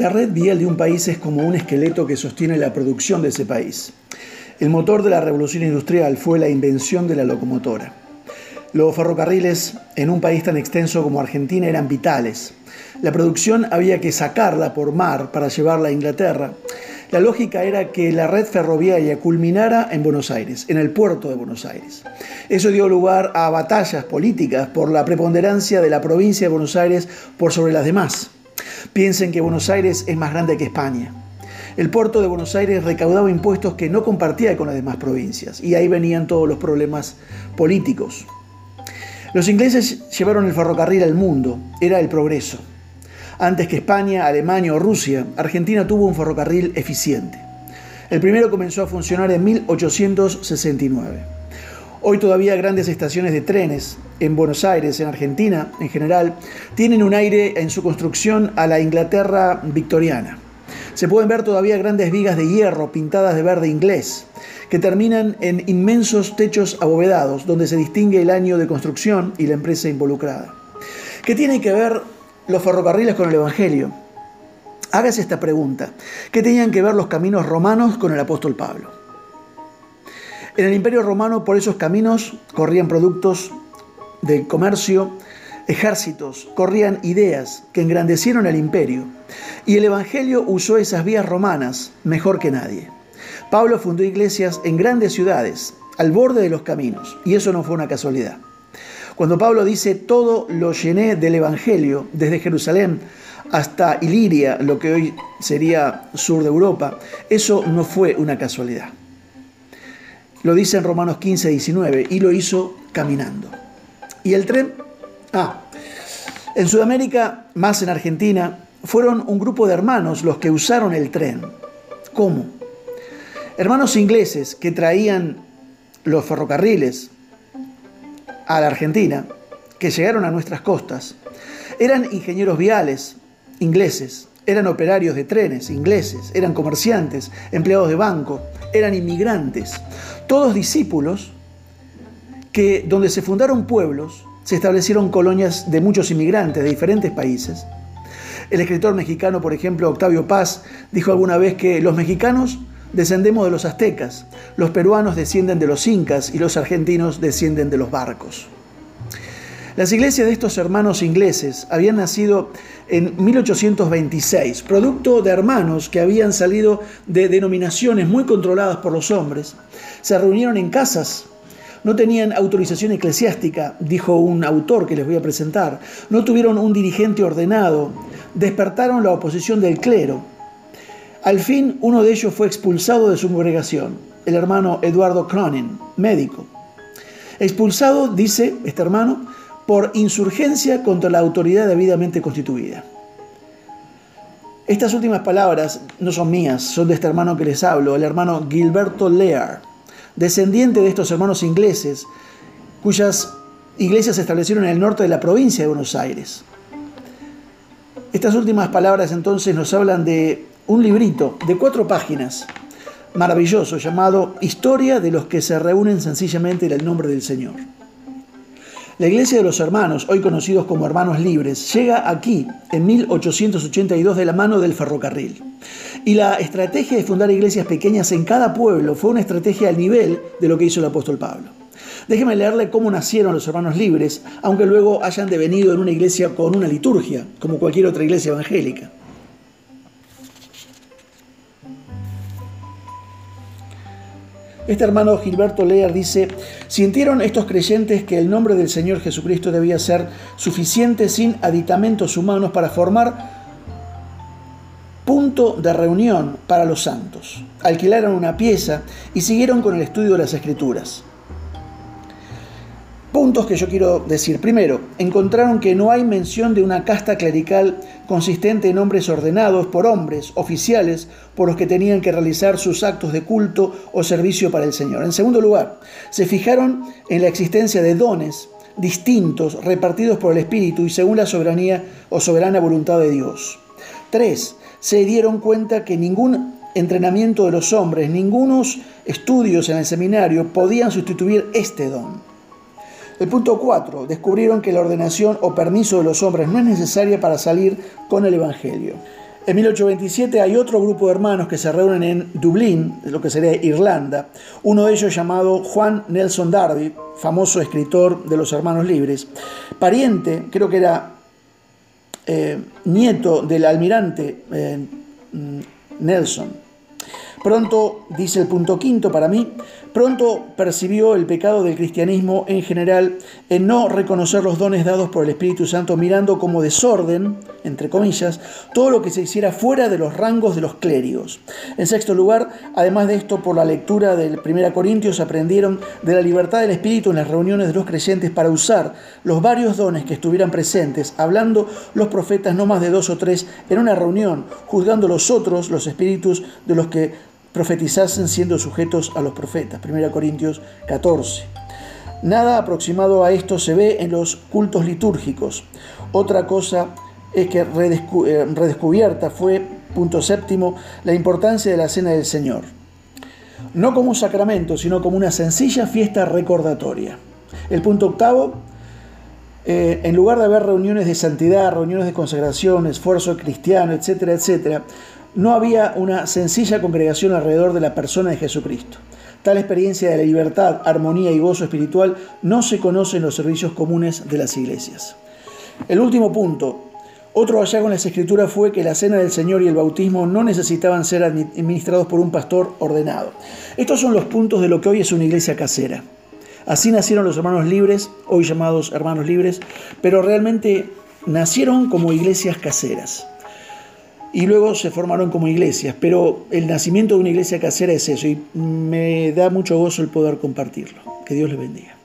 La red vial de un país es como un esqueleto que sostiene la producción de ese país. El motor de la revolución industrial fue la invención de la locomotora. Los ferrocarriles en un país tan extenso como Argentina eran vitales. La producción había que sacarla por mar para llevarla a Inglaterra. La lógica era que la red ferroviaria culminara en Buenos Aires, en el puerto de Buenos Aires. Eso dio lugar a batallas políticas por la preponderancia de la provincia de Buenos Aires por sobre las demás. Piensen que Buenos Aires es más grande que España. El puerto de Buenos Aires recaudaba impuestos que no compartía con las demás provincias y ahí venían todos los problemas políticos. Los ingleses llevaron el ferrocarril al mundo, era el progreso. Antes que España, Alemania o Rusia, Argentina tuvo un ferrocarril eficiente. El primero comenzó a funcionar en 1869. Hoy todavía grandes estaciones de trenes en Buenos Aires, en Argentina en general, tienen un aire en su construcción a la Inglaterra victoriana. Se pueden ver todavía grandes vigas de hierro pintadas de verde inglés, que terminan en inmensos techos abovedados, donde se distingue el año de construcción y la empresa involucrada. ¿Qué tienen que ver los ferrocarriles con el Evangelio? Hágase esta pregunta. ¿Qué tenían que ver los caminos romanos con el apóstol Pablo? En el imperio romano por esos caminos corrían productos de comercio, ejércitos, corrían ideas que engrandecieron el imperio. Y el Evangelio usó esas vías romanas mejor que nadie. Pablo fundó iglesias en grandes ciudades, al borde de los caminos, y eso no fue una casualidad. Cuando Pablo dice, todo lo llené del Evangelio, desde Jerusalén hasta Iliria, lo que hoy sería sur de Europa, eso no fue una casualidad. Lo dice en Romanos 15, 19, y lo hizo caminando. ¿Y el tren? Ah, en Sudamérica, más en Argentina, fueron un grupo de hermanos los que usaron el tren. ¿Cómo? Hermanos ingleses que traían los ferrocarriles a la Argentina, que llegaron a nuestras costas, eran ingenieros viales ingleses, eran operarios de trenes ingleses, eran comerciantes, empleados de banco, eran inmigrantes, todos discípulos que donde se fundaron pueblos, se establecieron colonias de muchos inmigrantes de diferentes países. El escritor mexicano, por ejemplo, Octavio Paz, dijo alguna vez que los mexicanos descendemos de los aztecas, los peruanos descienden de los incas y los argentinos descienden de los barcos. Las iglesias de estos hermanos ingleses habían nacido en 1826, producto de hermanos que habían salido de denominaciones muy controladas por los hombres. Se reunieron en casas, no tenían autorización eclesiástica, dijo un autor que les voy a presentar, no tuvieron un dirigente ordenado, despertaron la oposición del clero, al fin, uno de ellos fue expulsado de su congregación, el hermano Eduardo Cronin, médico. Expulsado, dice este hermano, por insurgencia contra la autoridad debidamente constituida. Estas últimas palabras no son mías, son de este hermano que les hablo, el hermano Gilberto Lear, descendiente de estos hermanos ingleses, cuyas iglesias se establecieron en el norte de la provincia de Buenos Aires. Estas últimas palabras entonces nos hablan de un librito de cuatro páginas, maravilloso, llamado Historia de los que se reúnen sencillamente en el nombre del Señor. La Iglesia de los Hermanos, hoy conocidos como Hermanos Libres, llega aquí en 1882 de la mano del ferrocarril. Y la estrategia de fundar iglesias pequeñas en cada pueblo fue una estrategia al nivel de lo que hizo el apóstol Pablo. Déjeme leerle cómo nacieron los hermanos libres, aunque luego hayan devenido en una iglesia con una liturgia, como cualquier otra iglesia evangélica. Este hermano Gilberto Lear dice, sintieron estos creyentes que el nombre del Señor Jesucristo debía ser suficiente sin aditamentos humanos para formar punto de reunión para los santos. Alquilaron una pieza y siguieron con el estudio de las escrituras. Puntos que yo quiero decir. Primero, encontraron que no hay mención de una casta clerical consistente en hombres ordenados por hombres, oficiales, por los que tenían que realizar sus actos de culto o servicio para el Señor. En segundo lugar, se fijaron en la existencia de dones distintos repartidos por el Espíritu y según la soberanía o soberana voluntad de Dios. Tres, se dieron cuenta que ningún entrenamiento de los hombres, ningunos estudios en el seminario podían sustituir este don. El punto 4. Descubrieron que la ordenación o permiso de los hombres no es necesaria para salir con el Evangelio. En 1827 hay otro grupo de hermanos que se reúnen en Dublín, lo que sería Irlanda. Uno de ellos llamado Juan Nelson Darby, famoso escritor de los Hermanos Libres, pariente, creo que era eh, nieto del almirante eh, Nelson. Pronto, dice el punto quinto para mí, pronto percibió el pecado del cristianismo en general en no reconocer los dones dados por el Espíritu Santo, mirando como desorden, entre comillas, todo lo que se hiciera fuera de los rangos de los clérigos. En sexto lugar, además de esto, por la lectura del 1 Corintios aprendieron de la libertad del Espíritu en las reuniones de los creyentes para usar los varios dones que estuvieran presentes, hablando los profetas no más de dos o tres en una reunión, juzgando los otros los espíritus de los que profetizasen siendo sujetos a los profetas. 1 Corintios 14. Nada aproximado a esto se ve en los cultos litúrgicos. Otra cosa es que eh, redescubierta fue, punto séptimo, la importancia de la Cena del Señor. No como un sacramento, sino como una sencilla fiesta recordatoria. El punto octavo, eh, en lugar de haber reuniones de santidad, reuniones de consagración, esfuerzo cristiano, etcétera, etcétera, no había una sencilla congregación alrededor de la persona de Jesucristo. Tal experiencia de la libertad, armonía y gozo espiritual no se conoce en los servicios comunes de las iglesias. El último punto, otro hallazgo en las escrituras fue que la cena del Señor y el bautismo no necesitaban ser administrados por un pastor ordenado. Estos son los puntos de lo que hoy es una iglesia casera. Así nacieron los hermanos libres, hoy llamados hermanos libres, pero realmente nacieron como iglesias caseras y luego se formaron como iglesias. Pero el nacimiento de una iglesia casera es eso y me da mucho gozo el poder compartirlo. Que Dios les bendiga.